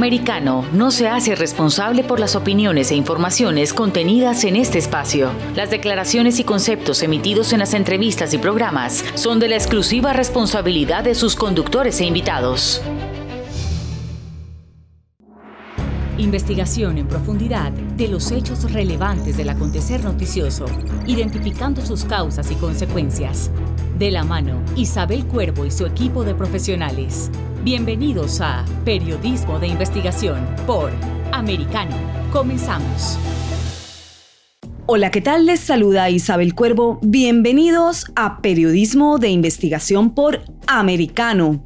Americano no se hace responsable por las opiniones e informaciones contenidas en este espacio. Las declaraciones y conceptos emitidos en las entrevistas y programas son de la exclusiva responsabilidad de sus conductores e invitados. Investigación en profundidad de los hechos relevantes del acontecer noticioso, identificando sus causas y consecuencias. De la mano, Isabel Cuervo y su equipo de profesionales. Bienvenidos a Periodismo de Investigación por Americano. Comenzamos. Hola, ¿qué tal? Les saluda Isabel Cuervo. Bienvenidos a Periodismo de Investigación por Americano.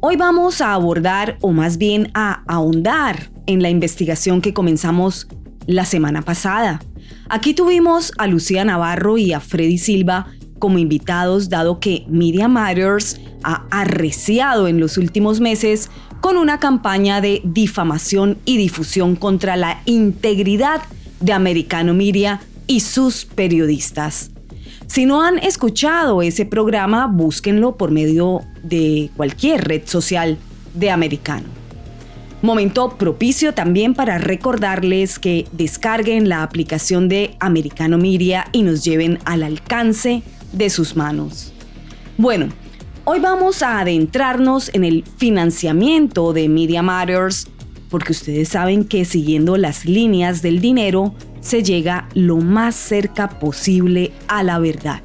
Hoy vamos a abordar, o más bien a ahondar, en la investigación que comenzamos la semana pasada. Aquí tuvimos a Lucía Navarro y a Freddy Silva como invitados, dado que Media Matters ha arreciado en los últimos meses con una campaña de difamación y difusión contra la integridad de Americano Media y sus periodistas. Si no han escuchado ese programa, búsquenlo por medio de cualquier red social de Americano. Momento propicio también para recordarles que descarguen la aplicación de Americano Media y nos lleven al alcance de sus manos. Bueno, hoy vamos a adentrarnos en el financiamiento de Media Matters porque ustedes saben que siguiendo las líneas del dinero se llega lo más cerca posible a la verdad.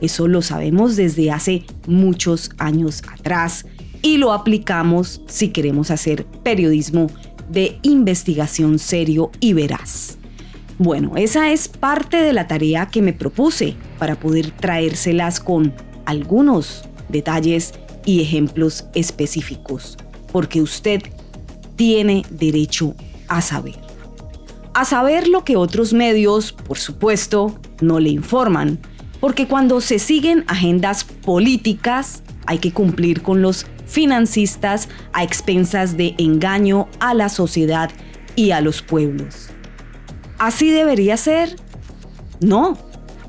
Eso lo sabemos desde hace muchos años atrás y lo aplicamos si queremos hacer periodismo de investigación serio y veraz. Bueno, esa es parte de la tarea que me propuse para poder traérselas con algunos detalles y ejemplos específicos, porque usted tiene derecho a saber. A saber lo que otros medios, por supuesto, no le informan, porque cuando se siguen agendas políticas hay que cumplir con los financistas a expensas de engaño a la sociedad y a los pueblos. ¿Así debería ser? No,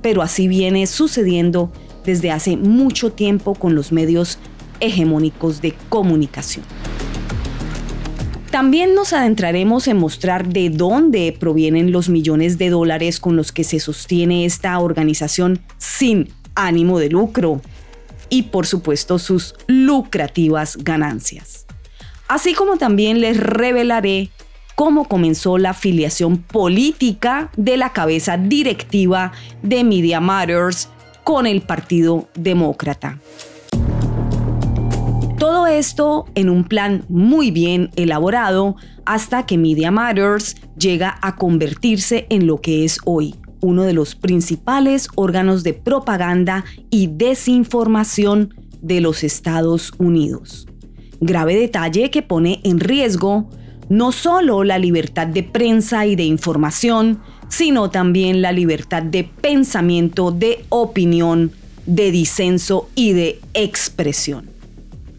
pero así viene sucediendo desde hace mucho tiempo con los medios hegemónicos de comunicación. También nos adentraremos en mostrar de dónde provienen los millones de dólares con los que se sostiene esta organización sin ánimo de lucro y por supuesto sus lucrativas ganancias. Así como también les revelaré cómo comenzó la afiliación política de la cabeza directiva de Media Matters con el Partido Demócrata. Todo esto en un plan muy bien elaborado hasta que Media Matters llega a convertirse en lo que es hoy, uno de los principales órganos de propaganda y desinformación de los Estados Unidos. Grave detalle que pone en riesgo no solo la libertad de prensa y de información, sino también la libertad de pensamiento, de opinión, de disenso y de expresión.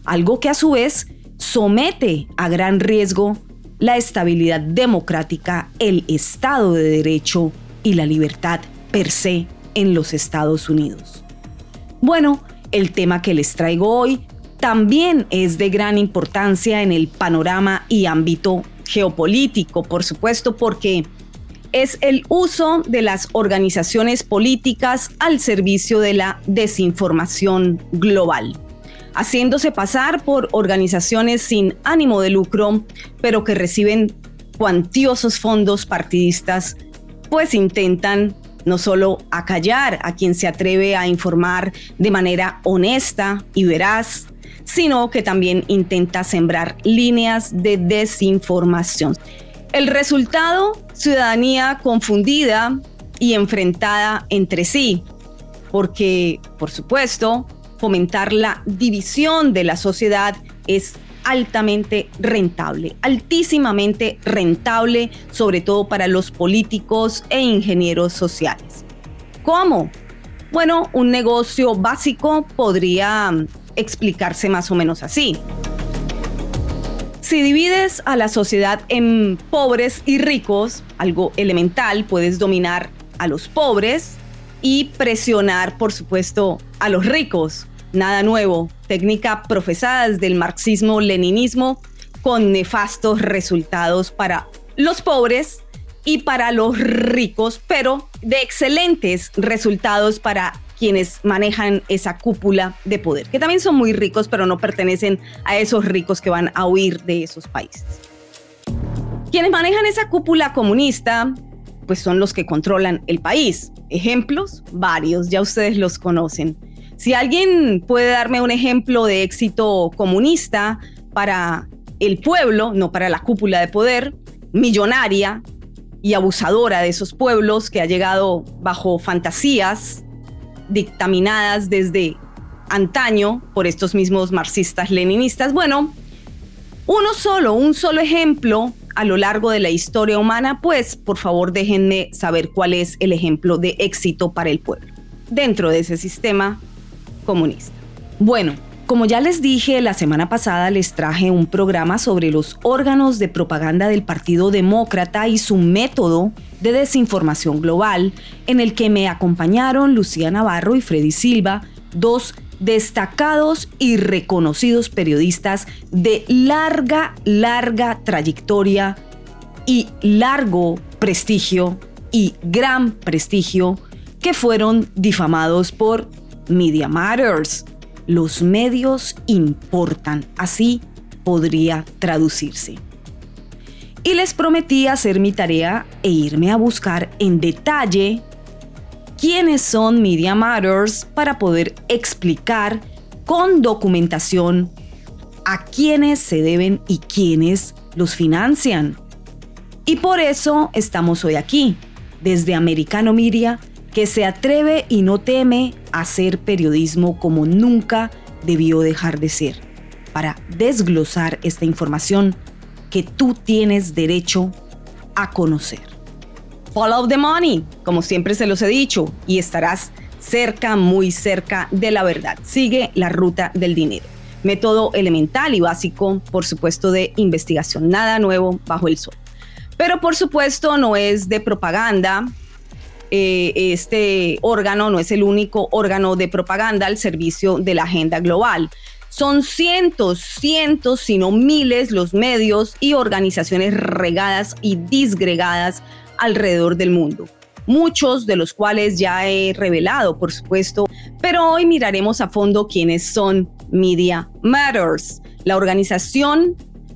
Algo que a su vez somete a gran riesgo la estabilidad democrática, el Estado de Derecho y la libertad per se en los Estados Unidos. Bueno, el tema que les traigo hoy también es de gran importancia en el panorama y ámbito geopolítico, por supuesto, porque es el uso de las organizaciones políticas al servicio de la desinformación global, haciéndose pasar por organizaciones sin ánimo de lucro, pero que reciben cuantiosos fondos partidistas pues intentan no solo acallar a quien se atreve a informar de manera honesta y veraz, sino que también intenta sembrar líneas de desinformación. El resultado, ciudadanía confundida y enfrentada entre sí, porque, por supuesto, fomentar la división de la sociedad es altamente rentable, altísimamente rentable, sobre todo para los políticos e ingenieros sociales. ¿Cómo? Bueno, un negocio básico podría explicarse más o menos así. Si divides a la sociedad en pobres y ricos, algo elemental, puedes dominar a los pobres y presionar, por supuesto, a los ricos nada nuevo, técnica profesada desde el marxismo-leninismo con nefastos resultados para los pobres y para los ricos, pero de excelentes resultados para quienes manejan esa cúpula de poder, que también son muy ricos, pero no pertenecen a esos ricos que van a huir de esos países. Quienes manejan esa cúpula comunista, pues son los que controlan el país. Ejemplos, varios, ya ustedes los conocen. Si alguien puede darme un ejemplo de éxito comunista para el pueblo, no para la cúpula de poder, millonaria y abusadora de esos pueblos que ha llegado bajo fantasías dictaminadas desde antaño por estos mismos marxistas leninistas. Bueno, uno solo, un solo ejemplo a lo largo de la historia humana, pues por favor déjenme saber cuál es el ejemplo de éxito para el pueblo dentro de ese sistema comunista. Bueno, como ya les dije, la semana pasada les traje un programa sobre los órganos de propaganda del Partido Demócrata y su método de desinformación global, en el que me acompañaron Lucía Navarro y Freddy Silva, dos destacados y reconocidos periodistas de larga, larga trayectoria y largo prestigio y gran prestigio que fueron difamados por Media Matters, los medios importan, así podría traducirse. Y les prometí hacer mi tarea e irme a buscar en detalle quiénes son Media Matters para poder explicar con documentación a quiénes se deben y quiénes los financian. Y por eso estamos hoy aquí, desde Americano Media, que se atreve y no teme a hacer periodismo como nunca debió dejar de ser, para desglosar esta información que tú tienes derecho a conocer. Follow the money, como siempre se los he dicho, y estarás cerca, muy cerca de la verdad. Sigue la ruta del dinero. Método elemental y básico, por supuesto, de investigación. Nada nuevo bajo el sol. Pero por supuesto no es de propaganda, eh, este órgano no es el único órgano de propaganda al servicio de la agenda global. Son cientos, cientos, sino miles los medios y organizaciones regadas y disgregadas alrededor del mundo. Muchos de los cuales ya he revelado, por supuesto, pero hoy miraremos a fondo quiénes son Media Matters, la organización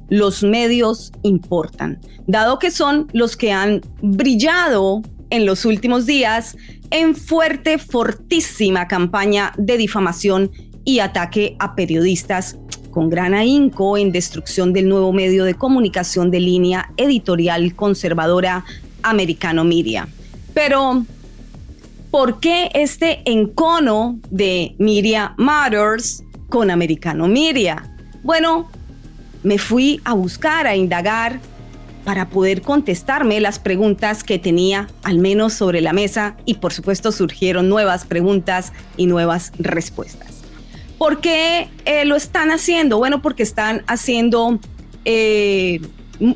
los medios importan, dado que son los que han brillado en los últimos días en fuerte, fortísima campaña de difamación y ataque a periodistas con gran ahínco en destrucción del nuevo medio de comunicación de línea editorial conservadora Americano Media. Pero, ¿por qué este encono de Media Matters con Americano Media? Bueno, me fui a buscar, a indagar para poder contestarme las preguntas que tenía al menos sobre la mesa y por supuesto surgieron nuevas preguntas y nuevas respuestas. ¿Por qué eh, lo están haciendo? Bueno, porque están haciendo eh,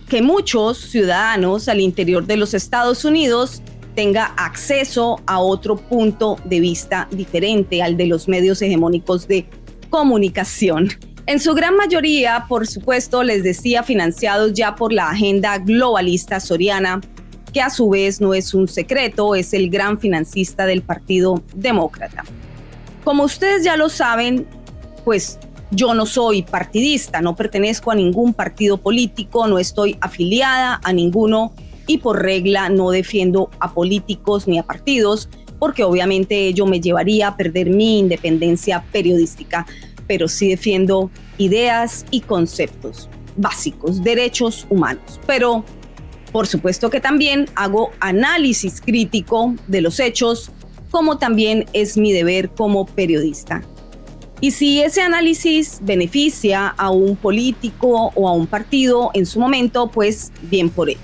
que muchos ciudadanos al interior de los Estados Unidos tenga acceso a otro punto de vista diferente al de los medios hegemónicos de comunicación. En su gran mayoría, por supuesto, les decía, financiados ya por la agenda globalista soriana, que a su vez no es un secreto, es el gran financista del Partido Demócrata. Como ustedes ya lo saben, pues yo no soy partidista, no pertenezco a ningún partido político, no estoy afiliada a ninguno y por regla no defiendo a políticos ni a partidos, porque obviamente ello me llevaría a perder mi independencia periodística pero sí defiendo ideas y conceptos básicos, derechos humanos. Pero por supuesto que también hago análisis crítico de los hechos, como también es mi deber como periodista. Y si ese análisis beneficia a un político o a un partido en su momento, pues bien por ellos.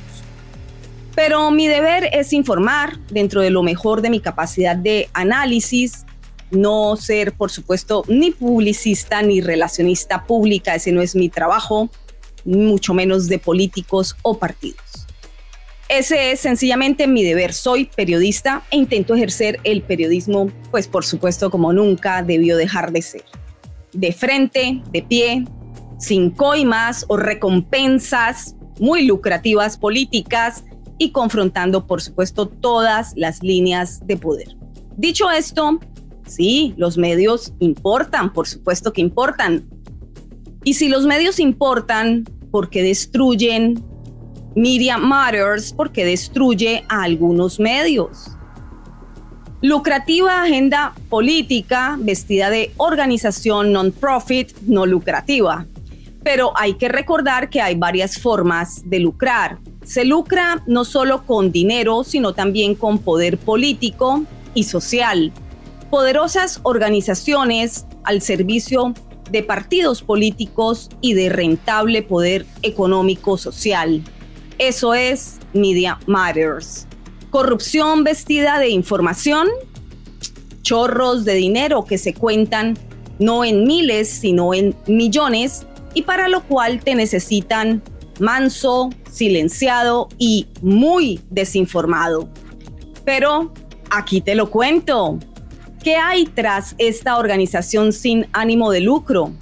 Pero mi deber es informar dentro de lo mejor de mi capacidad de análisis no ser, por supuesto, ni publicista ni relacionista pública, ese no es mi trabajo, mucho menos de políticos o partidos. Ese es sencillamente mi deber. Soy periodista e intento ejercer el periodismo, pues por supuesto, como nunca debió dejar de ser. De frente, de pie, sin coimas o recompensas muy lucrativas políticas y confrontando, por supuesto, todas las líneas de poder. Dicho esto, sí, los medios importan, por supuesto que importan. Y si los medios importan, porque destruyen Media Matters? Porque destruye a algunos medios. Lucrativa agenda política vestida de organización non-profit no lucrativa. Pero hay que recordar que hay varias formas de lucrar. Se lucra no solo con dinero, sino también con poder político y social. Poderosas organizaciones al servicio de partidos políticos y de rentable poder económico social. Eso es Media Matters corrupción vestida de información, chorros de dinero que se cuentan no en miles, sino en millones, y para lo cual te necesitan manso, silenciado y muy desinformado. Pero aquí te lo cuento. ¿Qué hay tras esta organización sin ánimo de lucro?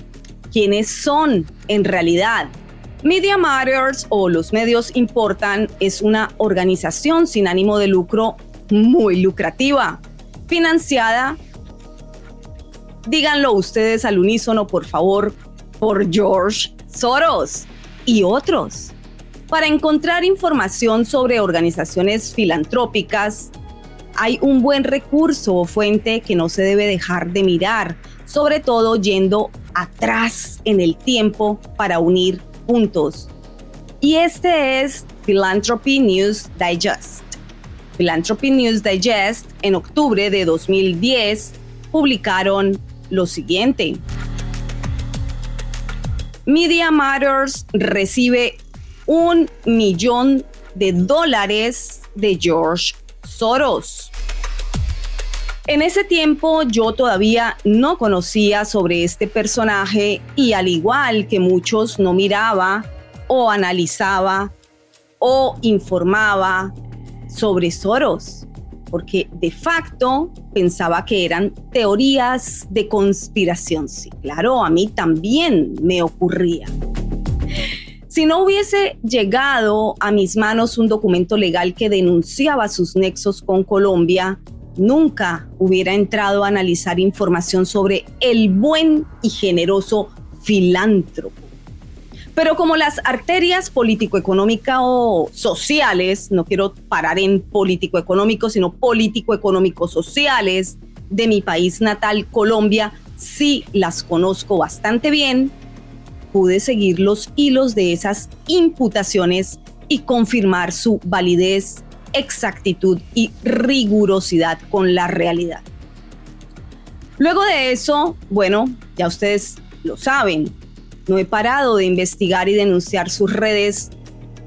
¿Quiénes son en realidad? Media Matters o Los Medios Importan es una organización sin ánimo de lucro muy lucrativa, financiada, díganlo ustedes al unísono por favor, por George Soros y otros. Para encontrar información sobre organizaciones filantrópicas, hay un buen recurso o fuente que no se debe dejar de mirar, sobre todo yendo atrás en el tiempo para unir puntos. Y este es Philanthropy News Digest. Philanthropy News Digest en octubre de 2010 publicaron lo siguiente. Media Matters recibe un millón de dólares de George Soros. En ese tiempo yo todavía no conocía sobre este personaje y al igual que muchos no miraba o analizaba o informaba sobre Soros, porque de facto pensaba que eran teorías de conspiración. Sí, claro, a mí también me ocurría. Si no hubiese llegado a mis manos un documento legal que denunciaba sus nexos con Colombia, nunca hubiera entrado a analizar información sobre el buen y generoso filántropo. Pero como las arterias político-económicas o sociales, no quiero parar en político-económico, sino político-económico-sociales de mi país natal, Colombia, sí las conozco bastante bien, pude seguir los hilos de esas imputaciones y confirmar su validez exactitud y rigurosidad con la realidad. Luego de eso, bueno, ya ustedes lo saben, no he parado de investigar y denunciar sus redes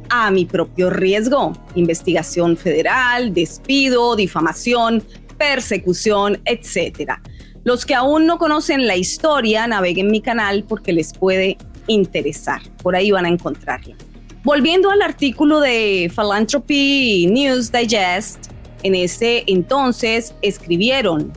a mi propio riesgo. Investigación federal, despido, difamación, persecución, etc. Los que aún no conocen la historia, naveguen mi canal porque les puede interesar. Por ahí van a encontrarla. Volviendo al artículo de Philanthropy News Digest, en ese entonces escribieron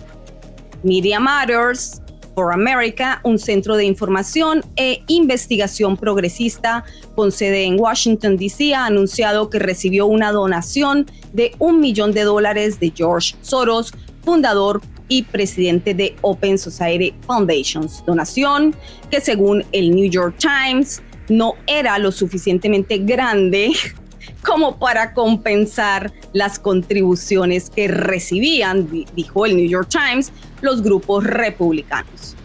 Media Matters for America, un centro de información e investigación progresista con sede en Washington, D.C., ha anunciado que recibió una donación de un millón de dólares de George Soros, fundador y presidente de Open Society Foundations. Donación que según el New York Times no era lo suficientemente grande como para compensar las contribuciones que recibían, dijo el New York Times, los grupos republicanos.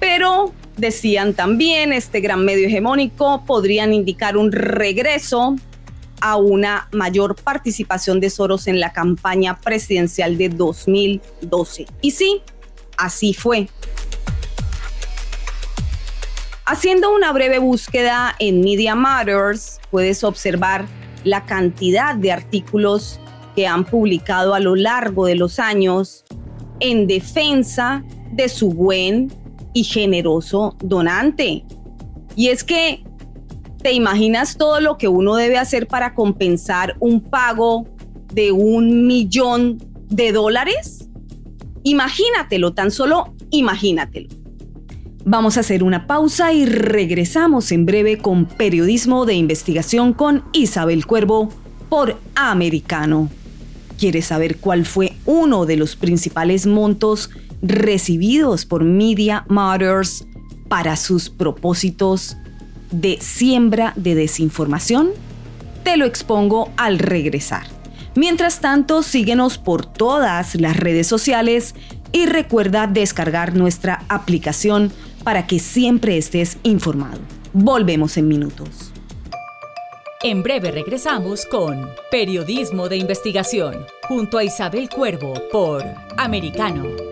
Pero decían también, este gran medio hegemónico podrían indicar un regreso a una mayor participación de Soros en la campaña presidencial de 2012. Y sí, así fue. Haciendo una breve búsqueda en Media Matters, puedes observar la cantidad de artículos que han publicado a lo largo de los años en defensa de su buen y generoso donante. Y es que, ¿te imaginas todo lo que uno debe hacer para compensar un pago de un millón de dólares? Imagínatelo, tan solo imagínatelo. Vamos a hacer una pausa y regresamos en breve con Periodismo de Investigación con Isabel Cuervo por Americano. ¿Quieres saber cuál fue uno de los principales montos recibidos por Media Matters para sus propósitos de siembra de desinformación? Te lo expongo al regresar. Mientras tanto, síguenos por todas las redes sociales y recuerda descargar nuestra aplicación para que siempre estés informado. Volvemos en minutos. En breve regresamos con Periodismo de Investigación junto a Isabel Cuervo por Americano.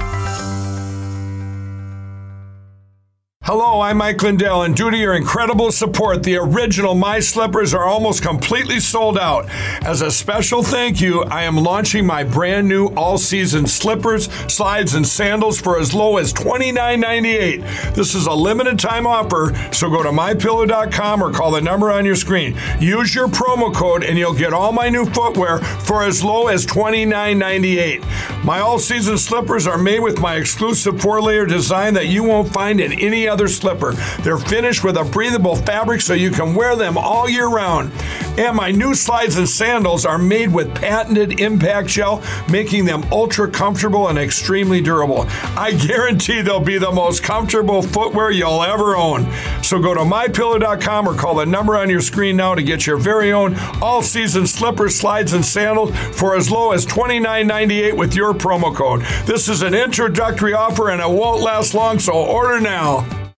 Hello, I'm Mike Lindell, and due to your incredible support, the original My Slippers are almost completely sold out. As a special thank you, I am launching my brand new all season slippers, slides, and sandals for as low as $29.98. This is a limited time offer, so go to mypillow.com or call the number on your screen. Use your promo code, and you'll get all my new footwear for as low as $29.98. My all season slippers are made with my exclusive four layer design that you won't find in any other slipper. They're finished with a breathable fabric so you can wear them all year round. And my new slides and sandals are made with patented impact gel, making them ultra comfortable and extremely durable. I guarantee they'll be the most comfortable footwear you'll ever own. So go to mypillow.com or call the number on your screen now to get your very own all season slippers, slides, and sandals for as low as $29.98 with your promo code. This is an introductory offer and it won't last long, so order now.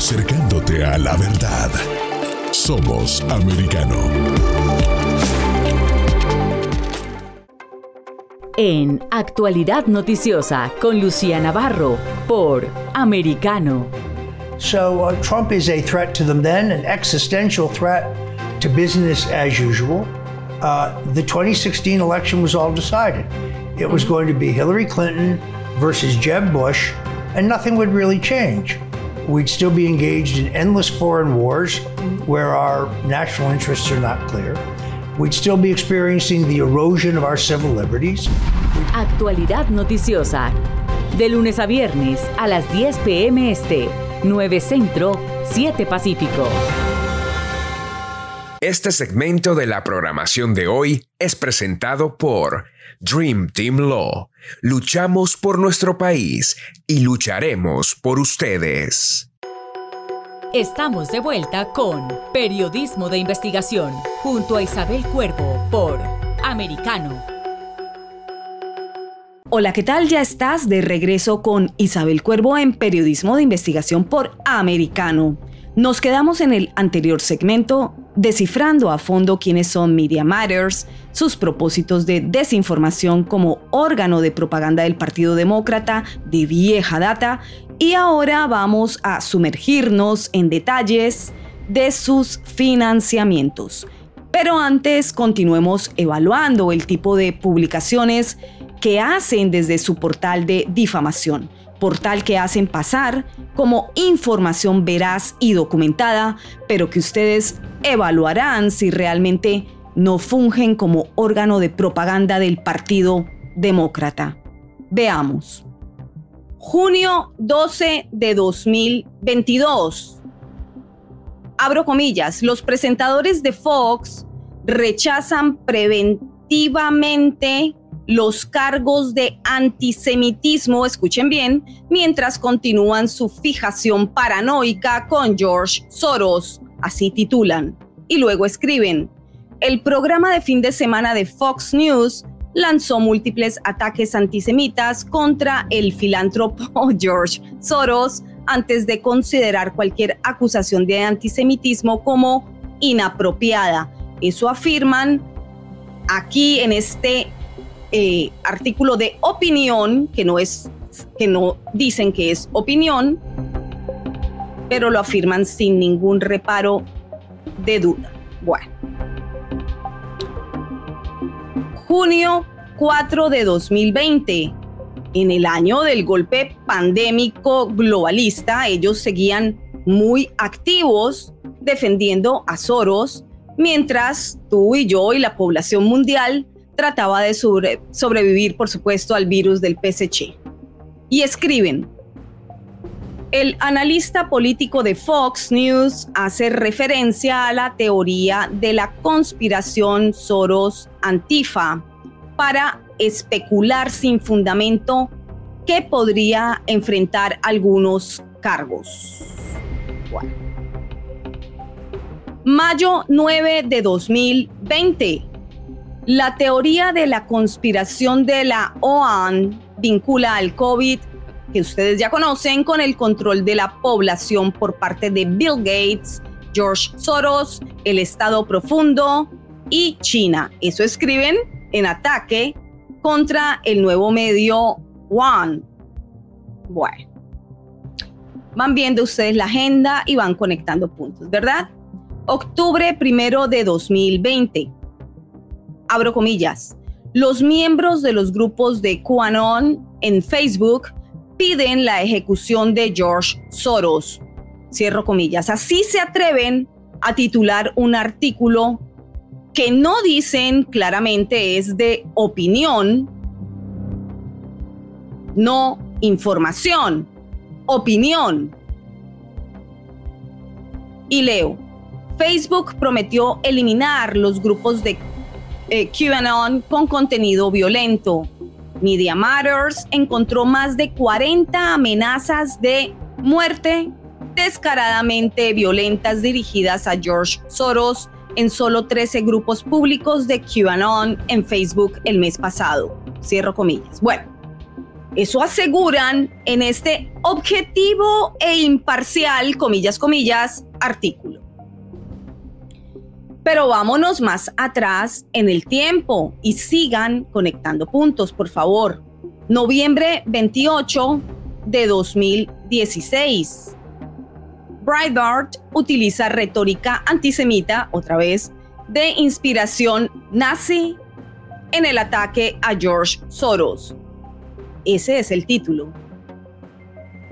Acercándote a la verdad. Somos americano. En Actualidad Noticiosa con Lucía Navarro por Americano. So uh, Trump is a threat to them then, an existential threat to business as usual. Uh, the 2016 election was all decided. It was going to be Hillary Clinton versus Jeb Bush, and nothing would really change we'd still be engaged in endless foreign wars where our national interests are not clear. We'd still be experiencing the erosion of our civil liberties. Actualidad noticiosa. De lunes a viernes a las 10 p.m. Este, 9 Centro, 7 Pacífico. Este segmento de la programación de hoy es presentado por Dream Team Law. Luchamos por nuestro país y lucharemos por ustedes. Estamos de vuelta con Periodismo de Investigación junto a Isabel Cuervo por Americano. Hola, ¿qué tal? Ya estás de regreso con Isabel Cuervo en Periodismo de Investigación por Americano. Nos quedamos en el anterior segmento descifrando a fondo quiénes son Media Matters, sus propósitos de desinformación como órgano de propaganda del Partido Demócrata de vieja data y ahora vamos a sumergirnos en detalles de sus financiamientos. Pero antes continuemos evaluando el tipo de publicaciones que hacen desde su portal de difamación portal que hacen pasar como información veraz y documentada, pero que ustedes evaluarán si realmente no fungen como órgano de propaganda del Partido Demócrata. Veamos. Junio 12 de 2022. Abro comillas, los presentadores de Fox rechazan preventivamente los cargos de antisemitismo, escuchen bien, mientras continúan su fijación paranoica con George Soros, así titulan. Y luego escriben, el programa de fin de semana de Fox News lanzó múltiples ataques antisemitas contra el filántropo George Soros antes de considerar cualquier acusación de antisemitismo como inapropiada. Eso afirman aquí en este eh, artículo de opinión, que no es, que no dicen que es opinión, pero lo afirman sin ningún reparo de duda. Bueno. Junio 4 de 2020. En el año del golpe pandémico globalista, ellos seguían muy activos defendiendo a Soros, mientras tú y yo y la población mundial trataba de sobrevivir, por supuesto, al virus del PSC. Y escriben, el analista político de Fox News hace referencia a la teoría de la conspiración Soros-Antifa para especular sin fundamento que podría enfrentar algunos cargos. Mayo 9 de 2020. La teoría de la conspiración de la OAN vincula al COVID que ustedes ya conocen con el control de la población por parte de Bill Gates, George Soros, el Estado Profundo y China. Eso escriben en ataque contra el nuevo medio One. Bueno, van viendo ustedes la agenda y van conectando puntos, ¿verdad? Octubre primero de 2020. Abro comillas. Los miembros de los grupos de QAnon en Facebook piden la ejecución de George Soros. Cierro comillas. Así se atreven a titular un artículo que no dicen claramente es de opinión, no información, opinión. Y leo, Facebook prometió eliminar los grupos de eh, QAnon con contenido violento Media Matters encontró más de 40 amenazas de muerte descaradamente violentas dirigidas a George Soros en solo 13 grupos públicos de QAnon en Facebook el mes pasado. Cierro comillas. Bueno, eso aseguran en este objetivo e imparcial, comillas, comillas, artículo. Pero vámonos más atrás en el tiempo y sigan conectando puntos, por favor. Noviembre 28 de 2016. Breitbart utiliza retórica antisemita, otra vez, de inspiración nazi en el ataque a George Soros. Ese es el título.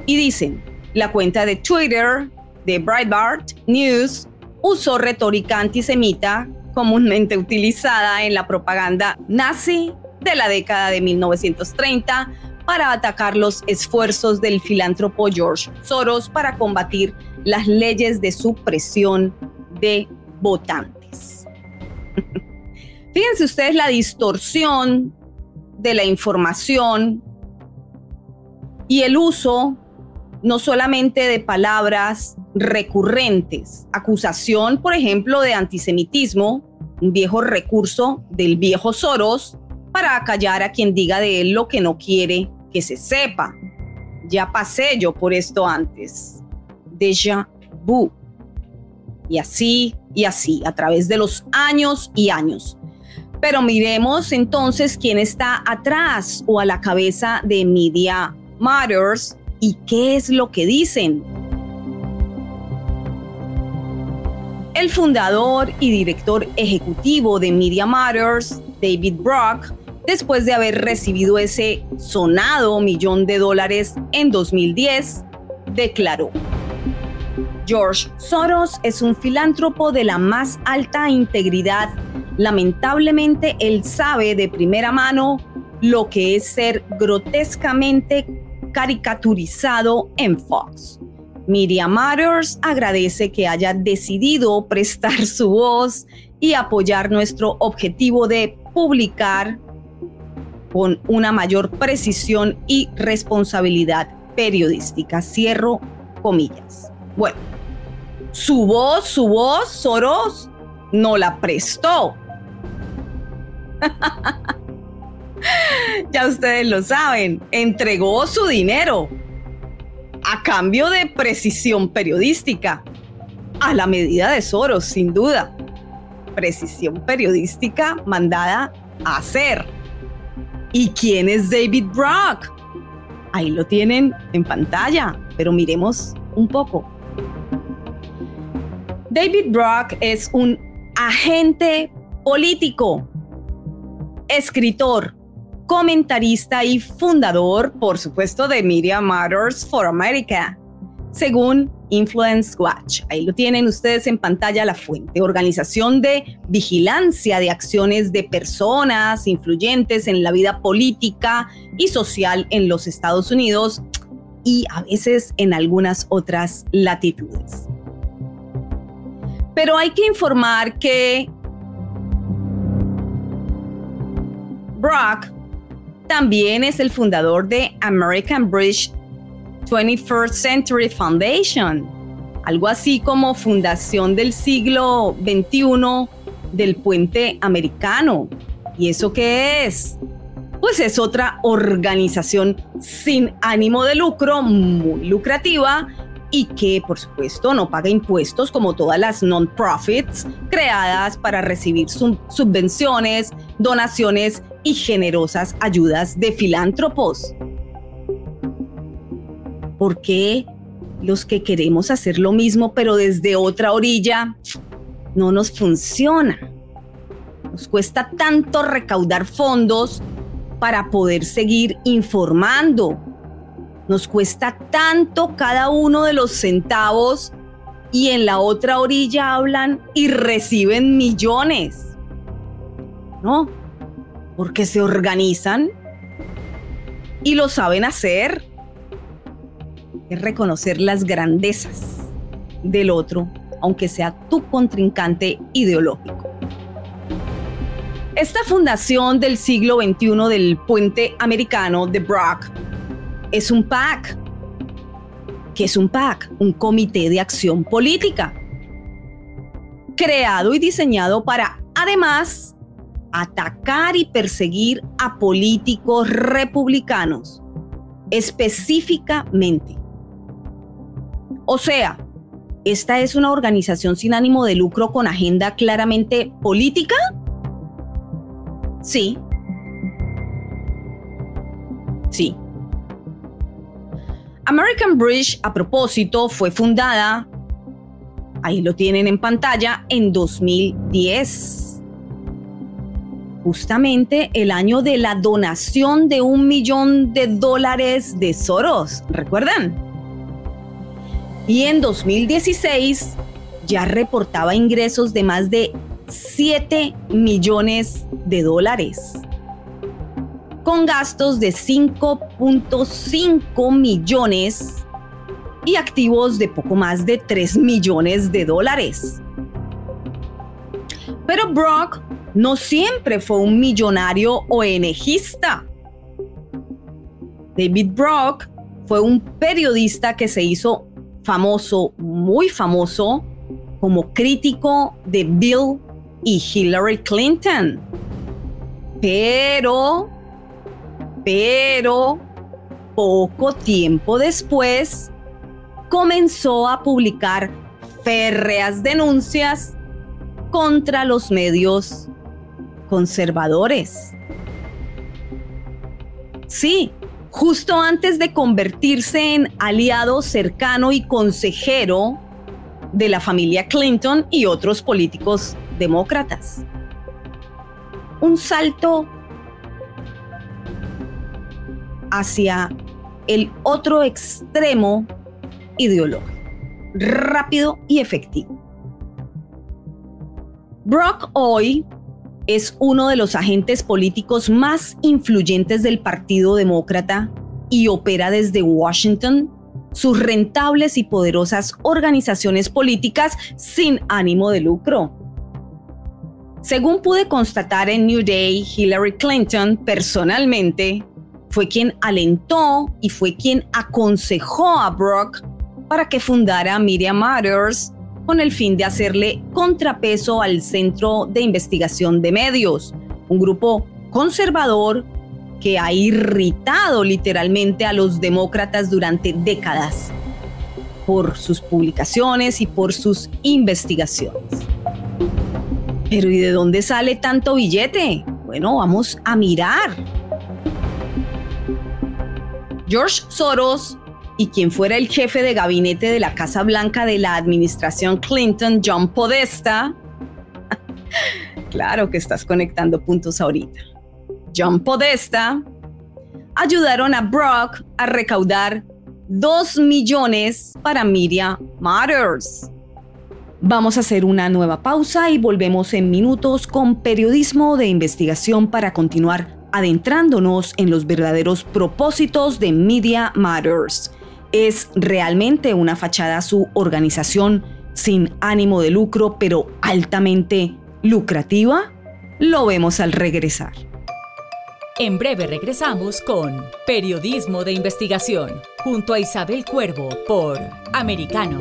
Y dicen, la cuenta de Twitter de Breitbart News usó retórica antisemita comúnmente utilizada en la propaganda nazi de la década de 1930 para atacar los esfuerzos del filántropo George Soros para combatir las leyes de supresión de votantes. Fíjense ustedes la distorsión de la información y el uso no solamente de palabras recurrentes, acusación, por ejemplo, de antisemitismo, un viejo recurso del viejo Soros para acallar a quien diga de él lo que no quiere que se sepa. Ya pasé yo por esto antes. Deja vu. Y así y así, a través de los años y años. Pero miremos entonces quién está atrás o a la cabeza de Media Matters y qué es lo que dicen. El fundador y director ejecutivo de Media Matters, David Brock, después de haber recibido ese sonado millón de dólares en 2010, declaró, George Soros es un filántropo de la más alta integridad. Lamentablemente, él sabe de primera mano lo que es ser grotescamente caricaturizado en Fox. Media Matters agradece que haya decidido prestar su voz y apoyar nuestro objetivo de publicar con una mayor precisión y responsabilidad periodística. Cierro comillas. Bueno, su voz, su voz, Soros, no la prestó. ya ustedes lo saben, entregó su dinero a cambio de precisión periodística, a la medida de Soros, sin duda. Precisión periodística mandada a hacer. ¿Y quién es David Brock? Ahí lo tienen en pantalla, pero miremos un poco. David Brock es un agente político, escritor, comentarista y fundador, por supuesto, de Media Matters for America, según Influence Watch. Ahí lo tienen ustedes en pantalla la fuente, organización de vigilancia de acciones de personas influyentes en la vida política y social en los Estados Unidos y a veces en algunas otras latitudes. Pero hay que informar que Brock también es el fundador de American Bridge 21st Century Foundation, algo así como Fundación del Siglo XXI del Puente Americano. ¿Y eso qué es? Pues es otra organización sin ánimo de lucro, muy lucrativa y que por supuesto no paga impuestos como todas las non-profits creadas para recibir subvenciones, donaciones y generosas ayudas de filántropos. ¿Por qué los que queremos hacer lo mismo pero desde otra orilla no nos funciona? Nos cuesta tanto recaudar fondos para poder seguir informando. Nos cuesta tanto cada uno de los centavos y en la otra orilla hablan y reciben millones. ¿No? Porque se organizan y lo saben hacer es reconocer las grandezas del otro, aunque sea tu contrincante ideológico. Esta fundación del siglo XXI del puente americano de Brock es un PAC. ¿Qué es un PAC? Un comité de acción política. Creado y diseñado para, además, atacar y perseguir a políticos republicanos, específicamente o sea, ¿esta es una organización sin ánimo de lucro con agenda claramente política? Sí. Sí. American Bridge, a propósito, fue fundada, ahí lo tienen en pantalla, en 2010. Justamente el año de la donación de un millón de dólares de Soros, ¿recuerdan? y en 2016 ya reportaba ingresos de más de 7 millones de dólares, con gastos de 5.5 millones y activos de poco más de 3 millones de dólares. Pero Brock no siempre fue un millonario o enejista. David Brock fue un periodista que se hizo famoso, muy famoso, como crítico de Bill y Hillary Clinton. Pero, pero, poco tiempo después, comenzó a publicar férreas denuncias contra los medios conservadores. Sí, justo antes de convertirse en aliado cercano y consejero de la familia Clinton y otros políticos demócratas. Un salto hacia el otro extremo ideológico, rápido y efectivo. Brock hoy es uno de los agentes políticos más influyentes del Partido Demócrata y opera desde Washington sus rentables y poderosas organizaciones políticas sin ánimo de lucro. Según pude constatar en New Day, Hillary Clinton personalmente fue quien alentó y fue quien aconsejó a Brock para que fundara Media Matters con el fin de hacerle contrapeso al Centro de Investigación de Medios, un grupo conservador que ha irritado literalmente a los demócratas durante décadas por sus publicaciones y por sus investigaciones. Pero ¿y de dónde sale tanto billete? Bueno, vamos a mirar. George Soros y quien fuera el jefe de gabinete de la Casa Blanca de la administración Clinton, John Podesta. claro que estás conectando puntos ahorita. John Podesta, ayudaron a Brock a recaudar 2 millones para Media Matters. Vamos a hacer una nueva pausa y volvemos en minutos con periodismo de investigación para continuar adentrándonos en los verdaderos propósitos de Media Matters. ¿Es realmente una fachada su organización sin ánimo de lucro pero altamente lucrativa? Lo vemos al regresar. En breve regresamos con Periodismo de Investigación junto a Isabel Cuervo por Americano.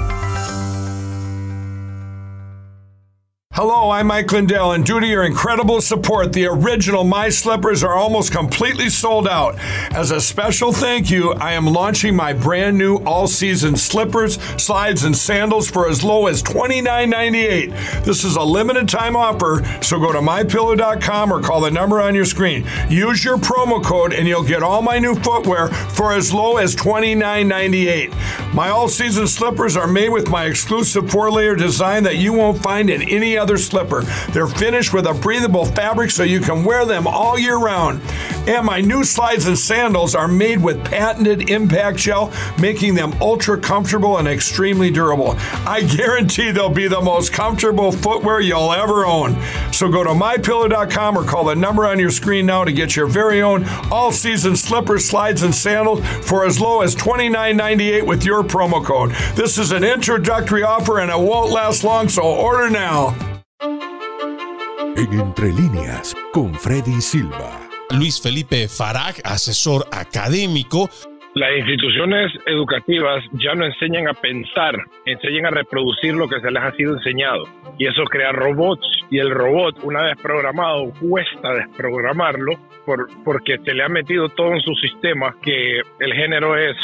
Hello, I'm Mike Lindell, and due to your incredible support, the original My Slippers are almost completely sold out. As a special thank you, I am launching my brand new all season slippers, slides, and sandals for as low as $29.98. This is a limited time offer, so go to mypillow.com or call the number on your screen. Use your promo code, and you'll get all my new footwear for as low as $29.98. My all season slippers are made with my exclusive four layer design that you won't find in any other slipper. They're finished with a breathable fabric so you can wear them all year round. And my new slides and sandals are made with patented impact gel, making them ultra comfortable and extremely durable. I guarantee they'll be the most comfortable footwear you'll ever own. So go to mypillow.com or call the number on your screen now to get your very own all season slippers, slides, and sandals for as low as $29.98 with your promo code. This is an introductory offer and it won't last long, so order now. En Entre Líneas, con Freddy Silva. Luis Felipe Farag, asesor académico. Las instituciones educativas ya no enseñan a pensar, enseñan a reproducir lo que se les ha sido enseñado. Y eso crea robots. Y el robot, una vez programado, cuesta desprogramarlo por, porque se le ha metido todo en su sistema que el género es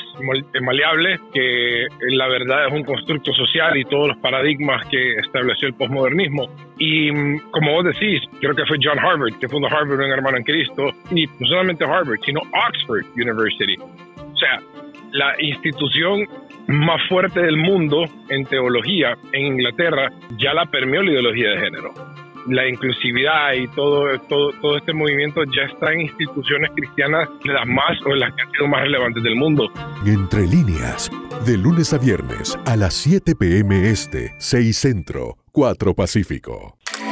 maleable, que la verdad es un constructo social y todos los paradigmas que estableció el posmodernismo. Y mm, como vos decís, creo que fue John Harvard, que fundó Harvard, un hermano en Cristo, y no solamente Harvard, sino Oxford University. O sea, la institución más fuerte del mundo en teología en Inglaterra ya la permeó la ideología de género la inclusividad y todo, todo, todo este movimiento ya está en instituciones cristianas las más o las que han sido más relevantes del mundo. Entre líneas, de lunes a viernes a las 7 p.m. Este, 6 Centro, 4 Pacífico.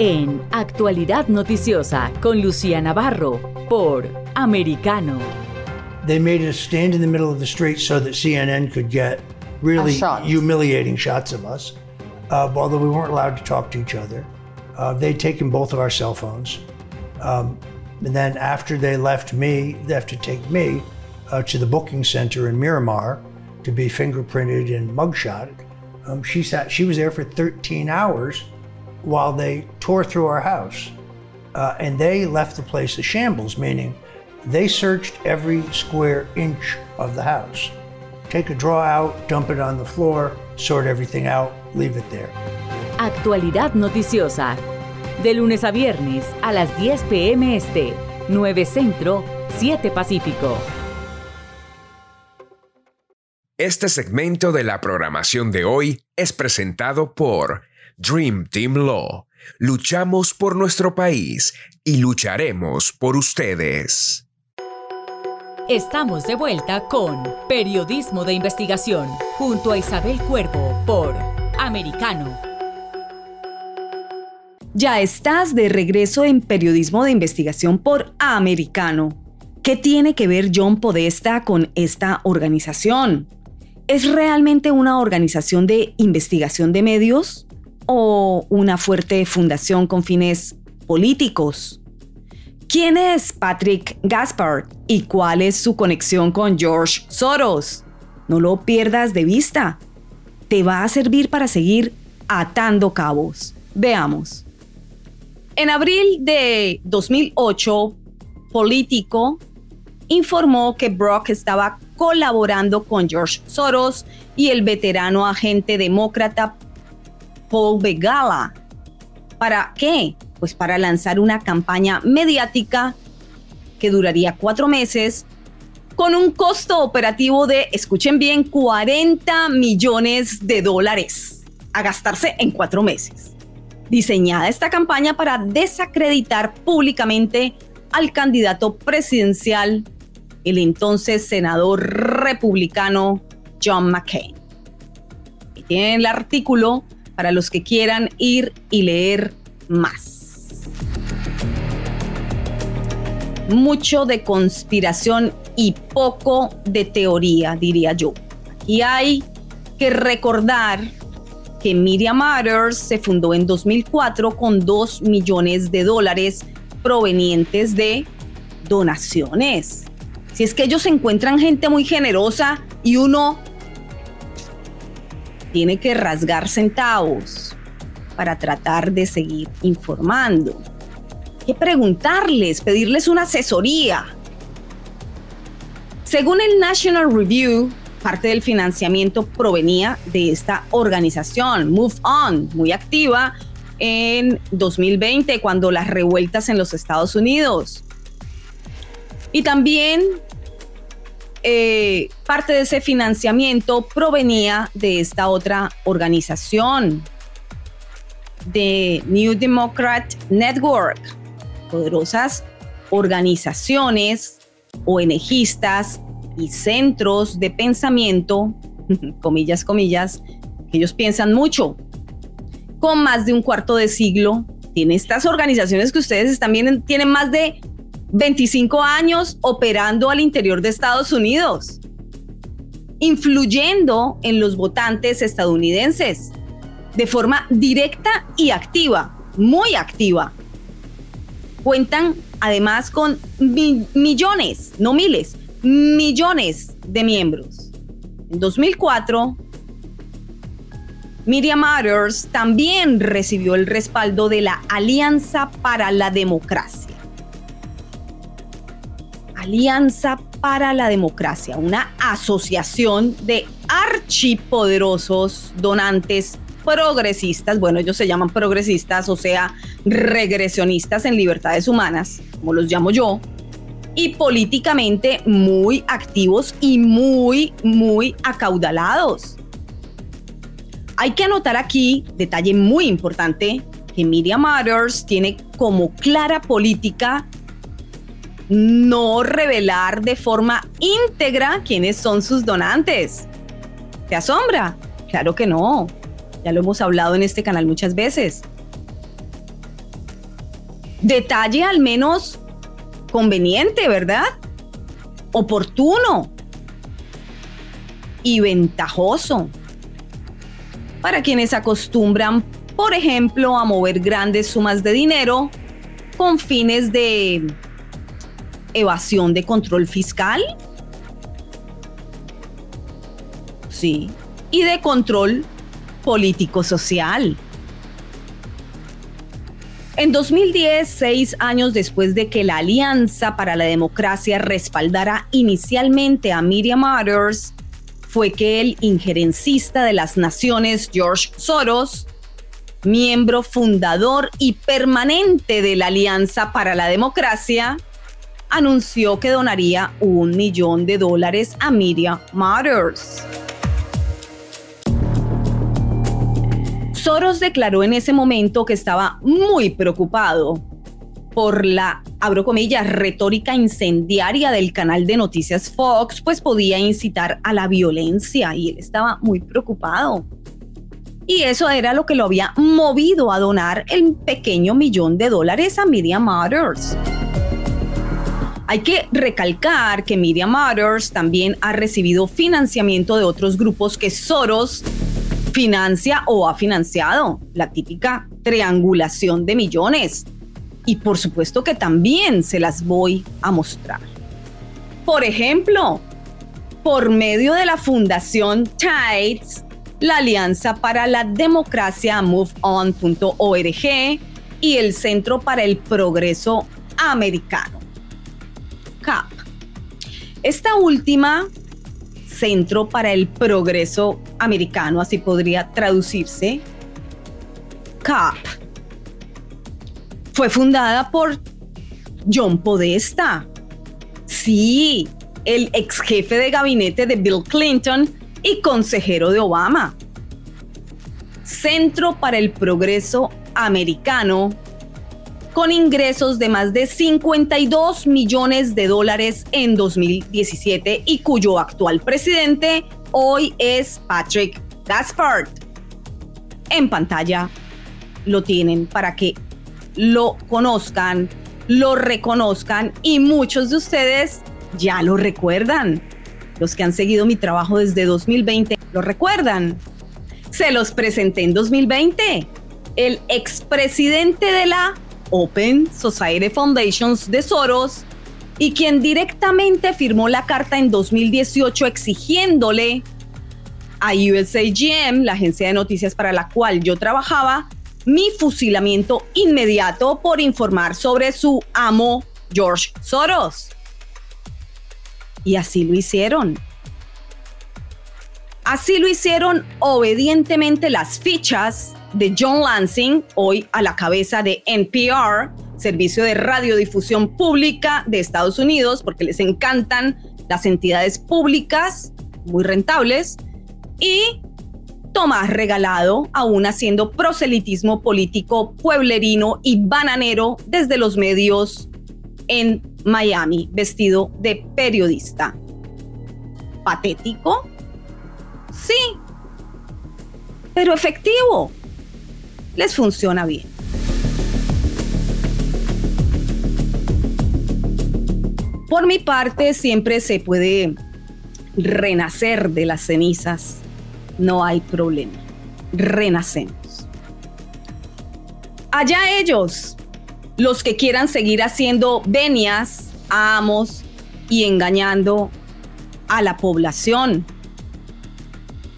En Actualidad Noticiosa con Lucía Navarro por Americano. They made us stand in the middle of the street so that CNN could get really humiliating shots of us, uh, although we weren't allowed to talk to each other. Uh, they'd taken both of our cell phones. Um, and then after they left me, they have to take me uh, to the booking center in Miramar to be fingerprinted and mugshot. Um, she sat. She was there for 13 hours while they tore through our house. Uh, and they left the place a shambles, meaning they searched every square inch of the house. Take a draw out, dump it on the floor, sort everything out, leave it there. Actualidad noticiosa. De lunes a viernes a las 10 p.m. Este, 9 Centro, 7 Pacífico. Este segmento de la programación de hoy es presentado por Dream Team Law. Luchamos por nuestro país y lucharemos por ustedes. Estamos de vuelta con Periodismo de Investigación junto a Isabel Cuervo por Americano. Ya estás de regreso en Periodismo de Investigación por Americano. ¿Qué tiene que ver John Podesta con esta organización? ¿Es realmente una organización de investigación de medios? O una fuerte fundación con fines políticos? ¿Quién es Patrick Gaspard y cuál es su conexión con George Soros? No lo pierdas de vista. Te va a servir para seguir atando cabos. Veamos. En abril de 2008, Político informó que Brock estaba colaborando con George Soros y el veterano agente demócrata Paul Begala. ¿Para qué? Pues para lanzar una campaña mediática que duraría cuatro meses con un costo operativo de, escuchen bien, 40 millones de dólares a gastarse en cuatro meses diseñada esta campaña para desacreditar públicamente al candidato presidencial, el entonces senador republicano John McCain. Y tienen el artículo para los que quieran ir y leer más. Mucho de conspiración y poco de teoría, diría yo. Aquí hay que recordar que Media Matters se fundó en 2004 con 2 millones de dólares provenientes de donaciones. Si es que ellos encuentran gente muy generosa y uno tiene que rasgar centavos para tratar de seguir informando. Que preguntarles, pedirles una asesoría. Según el National Review, parte del financiamiento provenía de esta organización, Move On, muy activa en 2020, cuando las revueltas en los Estados Unidos. Y también eh, parte de ese financiamiento provenía de esta otra organización, de New Democrat Network, poderosas organizaciones ONGistas y centros de pensamiento, comillas, comillas, que ellos piensan mucho. Con más de un cuarto de siglo, tiene estas organizaciones que ustedes están viendo, tienen más de 25 años operando al interior de Estados Unidos, influyendo en los votantes estadounidenses de forma directa y activa, muy activa. Cuentan además con millones, no miles, millones de miembros. En 2004, Media Matters también recibió el respaldo de la Alianza para la Democracia. Alianza para la Democracia, una asociación de archipoderosos donantes progresistas, bueno, ellos se llaman progresistas, o sea, regresionistas en libertades humanas, como los llamo yo, y políticamente muy activos y muy, muy acaudalados. Hay que anotar aquí, detalle muy importante, que Media Matters tiene como clara política no revelar de forma íntegra quiénes son sus donantes. ¿Te asombra? Claro que no. Ya lo hemos hablado en este canal muchas veces. Detalle al menos conveniente, ¿verdad? Oportuno y ventajoso para quienes acostumbran, por ejemplo, a mover grandes sumas de dinero con fines de evasión de control fiscal. Sí, y de control político-social. En 2010, seis años después de que la Alianza para la Democracia respaldara inicialmente a Miriam Matters, fue que el injerencista de las naciones George Soros, miembro fundador y permanente de la Alianza para la Democracia, anunció que donaría un millón de dólares a Miriam Matters. Soros declaró en ese momento que estaba muy preocupado por la, abro comillas, retórica incendiaria del canal de noticias Fox, pues podía incitar a la violencia y él estaba muy preocupado. Y eso era lo que lo había movido a donar el pequeño millón de dólares a Media Matters. Hay que recalcar que Media Matters también ha recibido financiamiento de otros grupos que Soros financia o ha financiado, la típica triangulación de millones. Y por supuesto que también se las voy a mostrar. Por ejemplo, por medio de la Fundación TIDES, la Alianza para la Democracia MoveOn.org y el Centro para el Progreso Americano, CAP. Esta última, Centro para el Progreso Americano, así podría traducirse, CAP, fue fundada por John Podesta. Sí, el ex jefe de gabinete de Bill Clinton y consejero de Obama. Centro para el Progreso Americano, con ingresos de más de 52 millones de dólares en 2017 y cuyo actual presidente hoy es Patrick Gaspard. En pantalla lo tienen para que lo conozcan, lo reconozcan y muchos de ustedes ya lo recuerdan. Los que han seguido mi trabajo desde 2020 lo recuerdan. Se los presenté en 2020. El expresidente de la Open Society Foundations de Soros y quien directamente firmó la carta en 2018 exigiéndole a USAGM, la agencia de noticias para la cual yo trabajaba, mi fusilamiento inmediato por informar sobre su amo George Soros. Y así lo hicieron. Así lo hicieron obedientemente las fichas de John Lansing, hoy a la cabeza de NPR, Servicio de Radiodifusión Pública de Estados Unidos, porque les encantan las entidades públicas, muy rentables, y Tomás Regalado, aún haciendo proselitismo político pueblerino y bananero desde los medios en Miami, vestido de periodista. ¿Patético? Sí, pero efectivo. Les funciona bien. Por mi parte, siempre se puede renacer de las cenizas no hay problema. Renacemos. Allá ellos, los que quieran seguir haciendo venias, amos y engañando a la población.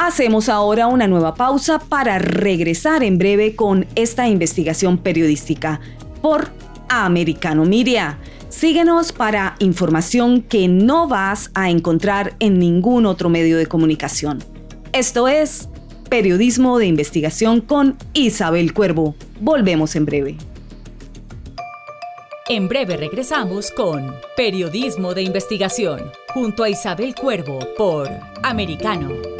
Hacemos ahora una nueva pausa para regresar en breve con esta investigación periodística por Americano Media. Síguenos para información que no vas a encontrar en ningún otro medio de comunicación. Esto es Periodismo de Investigación con Isabel Cuervo. Volvemos en breve. En breve regresamos con Periodismo de Investigación junto a Isabel Cuervo por Americano.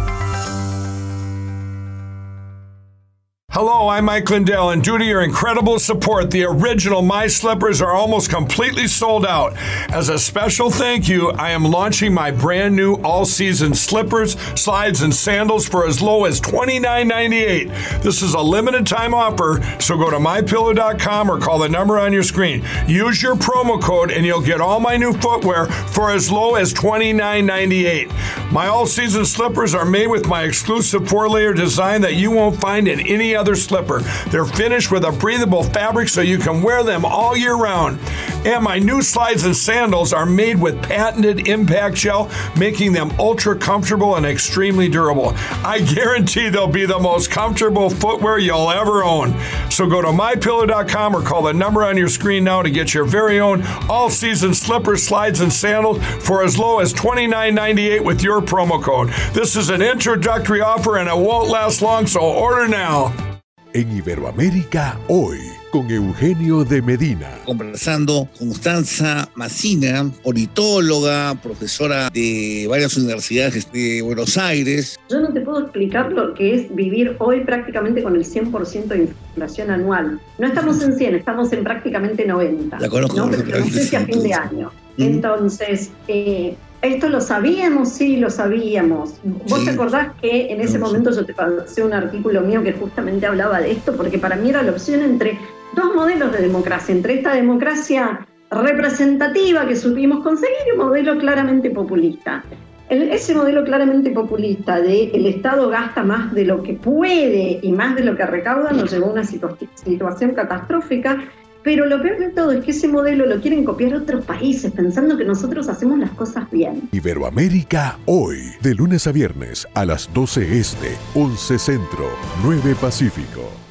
Hello, I'm Mike Lindell, and due to your incredible support, the original My Slippers are almost completely sold out. As a special thank you, I am launching my brand new all season slippers, slides, and sandals for as low as $29.98. This is a limited time offer, so go to mypillow.com or call the number on your screen. Use your promo code, and you'll get all my new footwear for as low as $29.98. My all season slippers are made with my exclusive four layer design that you won't find in any other other slipper. They're finished with a breathable fabric so you can wear them all year round. And my new slides and sandals are made with patented impact gel, making them ultra comfortable and extremely durable. I guarantee they'll be the most comfortable footwear you'll ever own. So go to mypillow.com or call the number on your screen now to get your very own all season slippers, slides, and sandals for as low as $29.98 with your promo code. This is an introductory offer and it won't last long, so order now. En Iberoamérica hoy, con Eugenio de Medina. Conversando con Constanza Macina, politóloga, profesora de varias universidades de Buenos Aires. Yo no te puedo explicar lo que es vivir hoy prácticamente con el 100% de inflación anual. No estamos en 100, estamos en prácticamente 90. La conozco. ¿no? Pero no sé si a fin de año. Entonces, eh, esto lo sabíamos, sí, lo sabíamos. ¿Vos te acordás que en ese momento yo te pasé un artículo mío que justamente hablaba de esto? Porque para mí era la opción entre dos modelos de democracia, entre esta democracia representativa que supimos conseguir y un modelo claramente populista. ese modelo claramente populista de el Estado gasta más de lo que puede y más de lo que recauda nos llevó a una situación catastrófica pero lo peor de todo es que ese modelo lo quieren copiar otros países pensando que nosotros hacemos las cosas bien. Iberoamérica hoy, de lunes a viernes a las 12 este, 11 centro, 9 pacífico.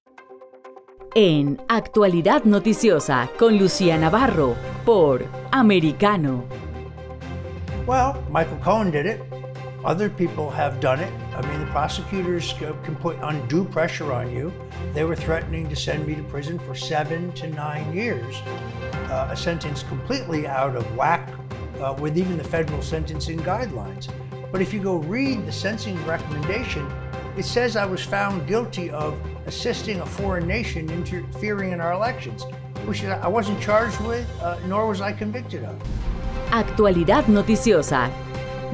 En Actualidad Noticiosa con Lucía Navarro por Americano. Well, Michael Cohen did it. Other people have done it. I mean, the prosecutors can put undue pressure on you. They were threatening to send me to prison for seven to nine years, uh, a sentence completely out of whack uh, with even the federal sentencing guidelines. But if you go read the sentencing recommendation, it says I was found guilty of assisting a foreign nation interfering in our elections, which I wasn't charged with, uh, nor was I convicted of. Actualidad noticiosa.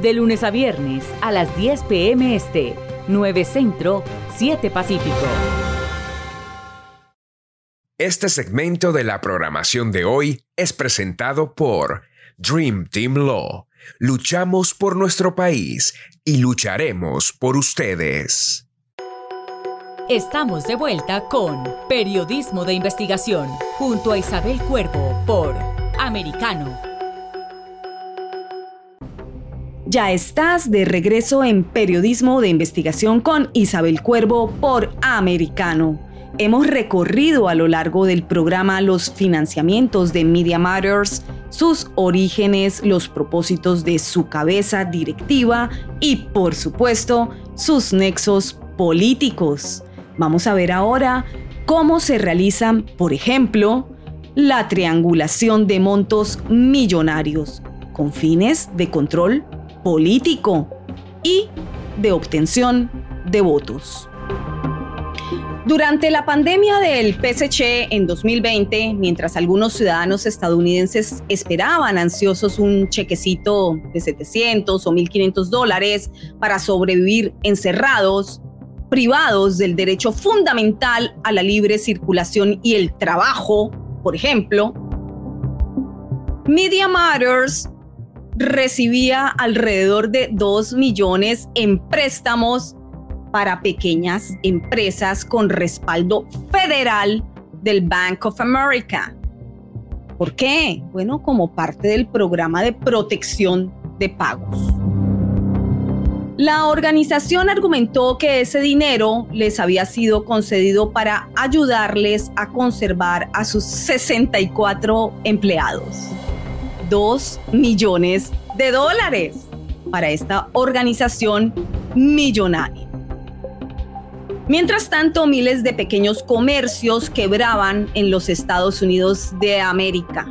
De lunes a viernes a las 10 p.m. Este, 9 Centro, 7 Pacífico. Este segmento de la programación de hoy es presentado por Dream Team Law. Luchamos por nuestro país y lucharemos por ustedes. Estamos de vuelta con Periodismo de Investigación junto a Isabel Cuervo por Americano. Ya estás de regreso en Periodismo de Investigación con Isabel Cuervo por Americano. Hemos recorrido a lo largo del programa los financiamientos de Media Matters, sus orígenes, los propósitos de su cabeza directiva y, por supuesto, sus nexos políticos. Vamos a ver ahora cómo se realizan, por ejemplo, la triangulación de montos millonarios con fines de control político y de obtención de votos. Durante la pandemia del PSC en 2020, mientras algunos ciudadanos estadounidenses esperaban ansiosos un chequecito de 700 o 1.500 dólares para sobrevivir encerrados, privados del derecho fundamental a la libre circulación y el trabajo, por ejemplo, Media Matters recibía alrededor de 2 millones en préstamos para pequeñas empresas con respaldo federal del Bank of America. ¿Por qué? Bueno, como parte del programa de protección de pagos. La organización argumentó que ese dinero les había sido concedido para ayudarles a conservar a sus 64 empleados. 2 millones de dólares para esta organización millonaria. Mientras tanto, miles de pequeños comercios quebraban en los Estados Unidos de América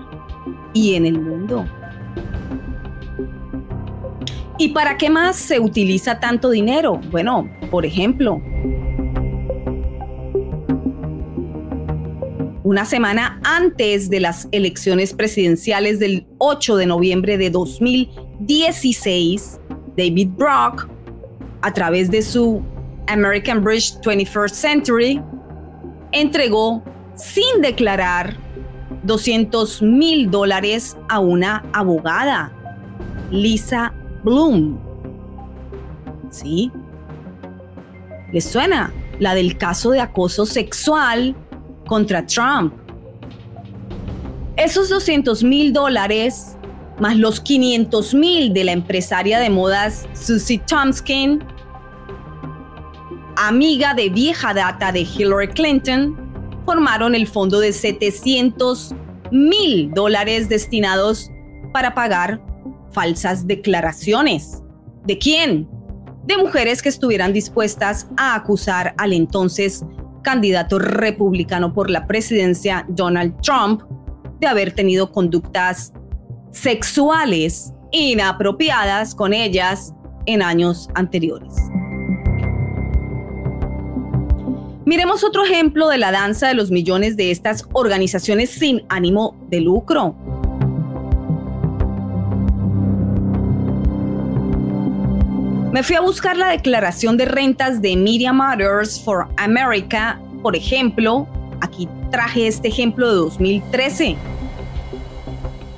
y en el mundo. ¿Y para qué más se utiliza tanto dinero? Bueno, por ejemplo, una semana antes de las elecciones presidenciales del 8 de noviembre de 2016, David Brock, a través de su American Bridge 21st Century, entregó sin declarar 200 mil dólares a una abogada, Lisa Bloom. ¿Sí? ¿Les suena? La del caso de acoso sexual contra Trump. Esos 200 mil dólares, más los 500 mil de la empresaria de modas Susie Tomskin, amiga de vieja data de Hillary Clinton, formaron el fondo de 700 mil dólares destinados para pagar falsas declaraciones. ¿De quién? de mujeres que estuvieran dispuestas a acusar al entonces candidato republicano por la presidencia Donald Trump de haber tenido conductas sexuales inapropiadas con ellas en años anteriores. Miremos otro ejemplo de la danza de los millones de estas organizaciones sin ánimo de lucro. Me fui a buscar la declaración de rentas de Media Matters for America, por ejemplo. Aquí traje este ejemplo de 2013.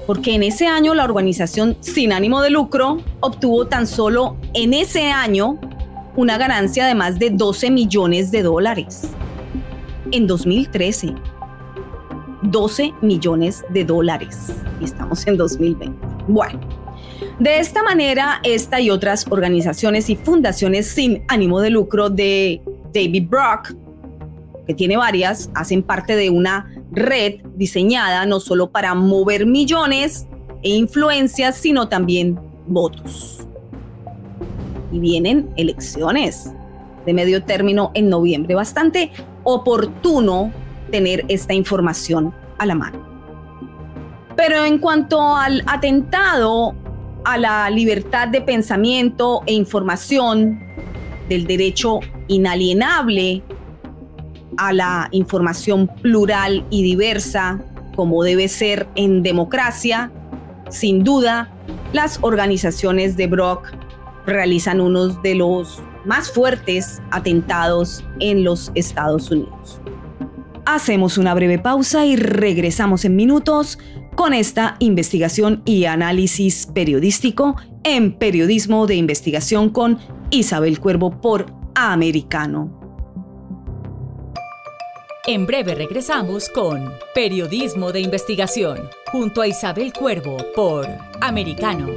Porque en ese año la organización sin ánimo de lucro obtuvo tan solo en ese año una ganancia de más de 12 millones de dólares. En 2013. 12 millones de dólares. Y estamos en 2020. Bueno. De esta manera, esta y otras organizaciones y fundaciones sin ánimo de lucro de David Brock, que tiene varias, hacen parte de una red diseñada no solo para mover millones e influencias, sino también votos. Y vienen elecciones de medio término en noviembre. Bastante oportuno tener esta información a la mano. Pero en cuanto al atentado a la libertad de pensamiento e información, del derecho inalienable a la información plural y diversa, como debe ser en democracia, sin duda, las organizaciones de Brock realizan uno de los más fuertes atentados en los Estados Unidos. Hacemos una breve pausa y regresamos en minutos con esta investigación y análisis periodístico en Periodismo de Investigación con Isabel Cuervo por Americano. En breve regresamos con Periodismo de Investigación junto a Isabel Cuervo por Americano.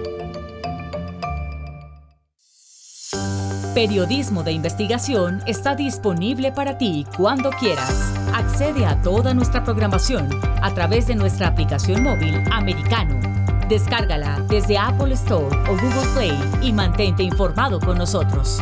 Periodismo de investigación está disponible para ti cuando quieras. Accede a toda nuestra programación a través de nuestra aplicación móvil americano. Descárgala desde Apple Store o Google Play y mantente informado con nosotros.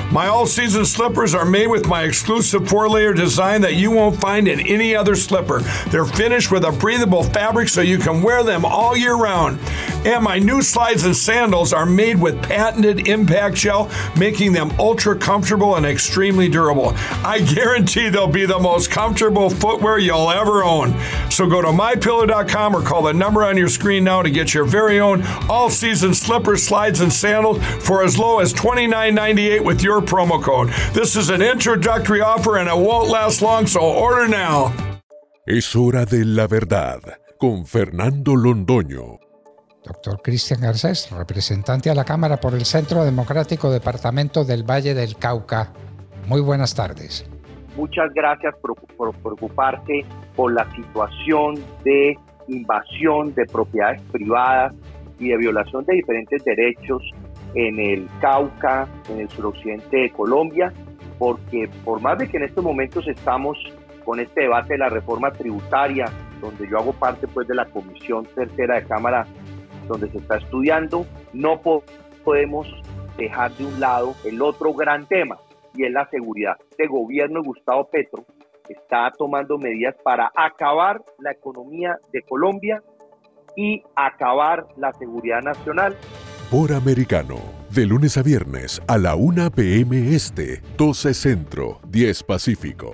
My all season slippers are made with my exclusive four layer design that you won't find in any other slipper. They're finished with a breathable fabric so you can wear them all year round. And my new slides and sandals are made with patented impact gel, making them ultra comfortable and extremely durable. I guarantee they'll be the most comfortable footwear you'll ever own. So go to mypillow.com or call the number on your screen now to get your very own all season slippers, slides, and sandals for as low as $29.98 with your promo code. This is an introductory offer and it won't last long, so order now. Es hora de la verdad con Fernando Londoño. Doctor Cristian Garcés, representante a la Cámara por el Centro Democrático Departamento del Valle del Cauca. Muy buenas tardes. Muchas gracias por, por preocuparse por la situación de invasión de propiedades privadas y de violación de diferentes derechos en el Cauca, en el suroccidente de Colombia, porque por más de que en estos momentos estamos con este debate de la reforma tributaria, donde yo hago parte pues de la comisión tercera de Cámara, donde se está estudiando, no podemos dejar de un lado el otro gran tema, y es la seguridad. Este gobierno de Gustavo Petro está tomando medidas para acabar la economía de Colombia y acabar la seguridad nacional. Por americano, de lunes a viernes a la 1 p.m. Este, 12 Centro, 10 Pacífico.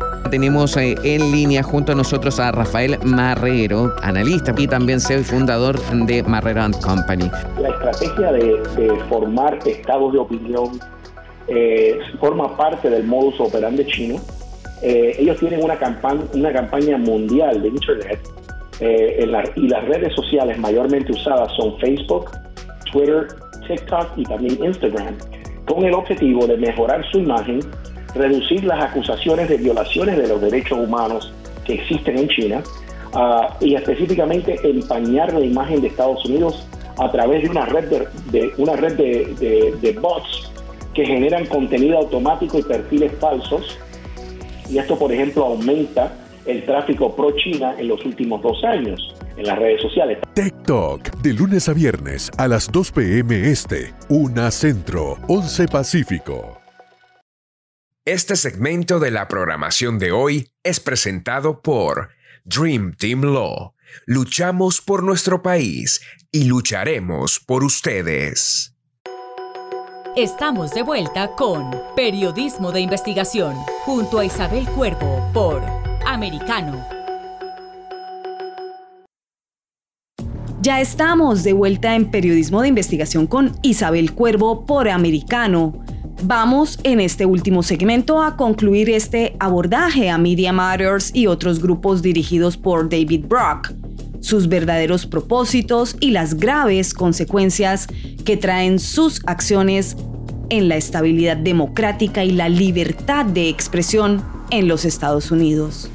Tenemos eh, en línea junto a nosotros a Rafael Marrero, analista y también CEO y fundador de Marrero Company. La estrategia de, formar estados de opinión eh, forma parte del modus operandi chino. Eh, ellos tienen una, campaña, una campaña mundial de Internet y las redes sociales mayormente usadas son Facebook, Twitter, TikTok y también Instagram, con el objetivo de mejorar su imagen reducir las acusaciones de violaciones de los derechos humanos que existen en China ah, y específicamente empañar la imagen de Estados Unidos a través de una red de, una red de, bots que generan contenido automático y perfiles falsos y esto por ejemplo aumenta el tráfico pro China en los últimos dos años en las redes sociales. Tech Talk, de lunes a viernes a las 2 p.m. Este, 1 Centro, 11 Pacífico. Este segmento de la programación de hoy es presentado por Dream Team Law. Luchamos por nuestro país y lucharemos por ustedes. Estamos de vuelta con Periodismo de Investigación junto a Isabel Cuervo por Americano. Ya estamos de vuelta en Periodismo de Investigación con Isabel Cuervo por Americano. Vamos en este último segmento a concluir este abordaje a Media Matters y otros grupos dirigidos por David Brock, sus verdaderos propósitos y las graves consecuencias que traen sus acciones en la estabilidad democrática y la libertad de expresión en los Estados Unidos.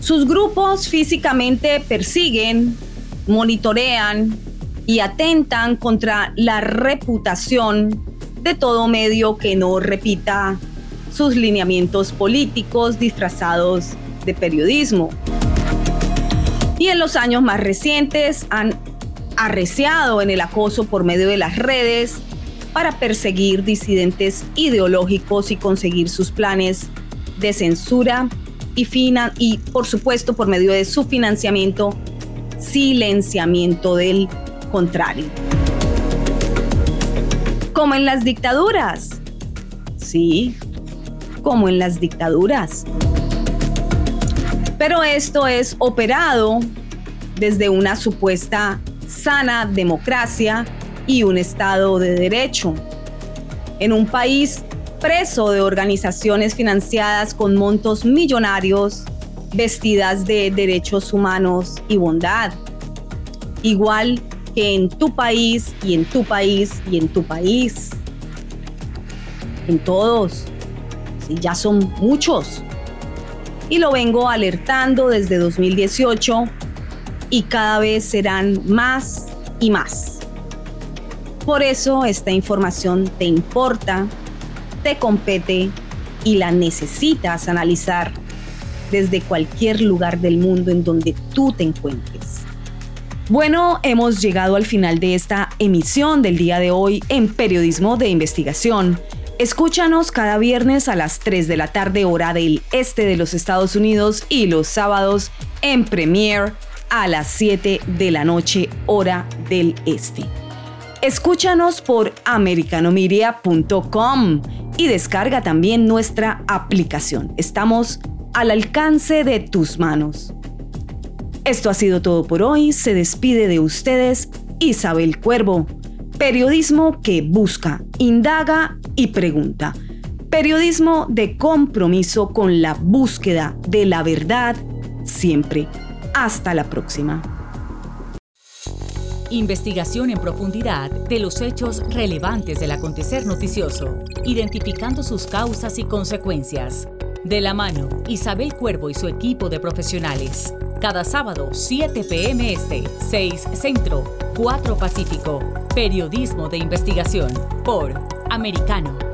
Sus grupos físicamente persiguen, monitorean y atentan contra la reputación de todo medio que no repita sus lineamientos políticos disfrazados de periodismo. Y en los años más recientes han arreciado en el acoso por medio de las redes para perseguir disidentes ideológicos y conseguir sus planes de censura y, y por supuesto por medio de su financiamiento, silenciamiento del contrario como en las dictaduras. Sí, como en las dictaduras. Pero esto es operado desde una supuesta sana democracia y un Estado de Derecho. En un país preso de organizaciones financiadas con montos millonarios, vestidas de derechos humanos y bondad. Igual que en tu país y en tu país y en tu país. En todos. Sí, ya son muchos. Y lo vengo alertando desde 2018 y cada vez serán más y más. Por eso esta información te importa, te compete y la necesitas analizar desde cualquier lugar del mundo en donde tú te encuentres. Bueno, hemos llegado al final de esta emisión del día de hoy en Periodismo de Investigación. Escúchanos cada viernes a las 3 de la tarde hora del este de los Estados Unidos y los sábados en Premiere a las 7 de la noche hora del este. Escúchanos por americanomedia.com y descarga también nuestra aplicación. Estamos al alcance de tus manos. Esto ha sido todo por hoy. Se despide de ustedes Isabel Cuervo. Periodismo que busca, indaga y pregunta. Periodismo de compromiso con la búsqueda de la verdad siempre. Hasta la próxima. Investigación en profundidad de los hechos relevantes del acontecer noticioso, identificando sus causas y consecuencias. De la mano, Isabel Cuervo y su equipo de profesionales. Cada sábado, 7 p.m. Este, 6 Centro, 4 Pacífico. Periodismo de investigación por Americano.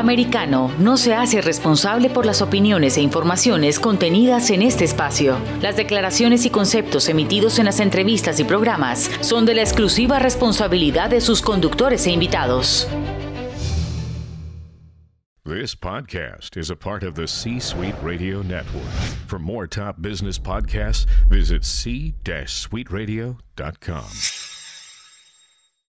Americano no se hace responsable por las opiniones e informaciones contenidas en este espacio. Las declaraciones y conceptos emitidos en las entrevistas y programas son de la exclusiva responsabilidad de sus conductores e invitados. This podcast is a part of the C Suite Radio Network. For more top business podcasts, visit c-suiteradio.com.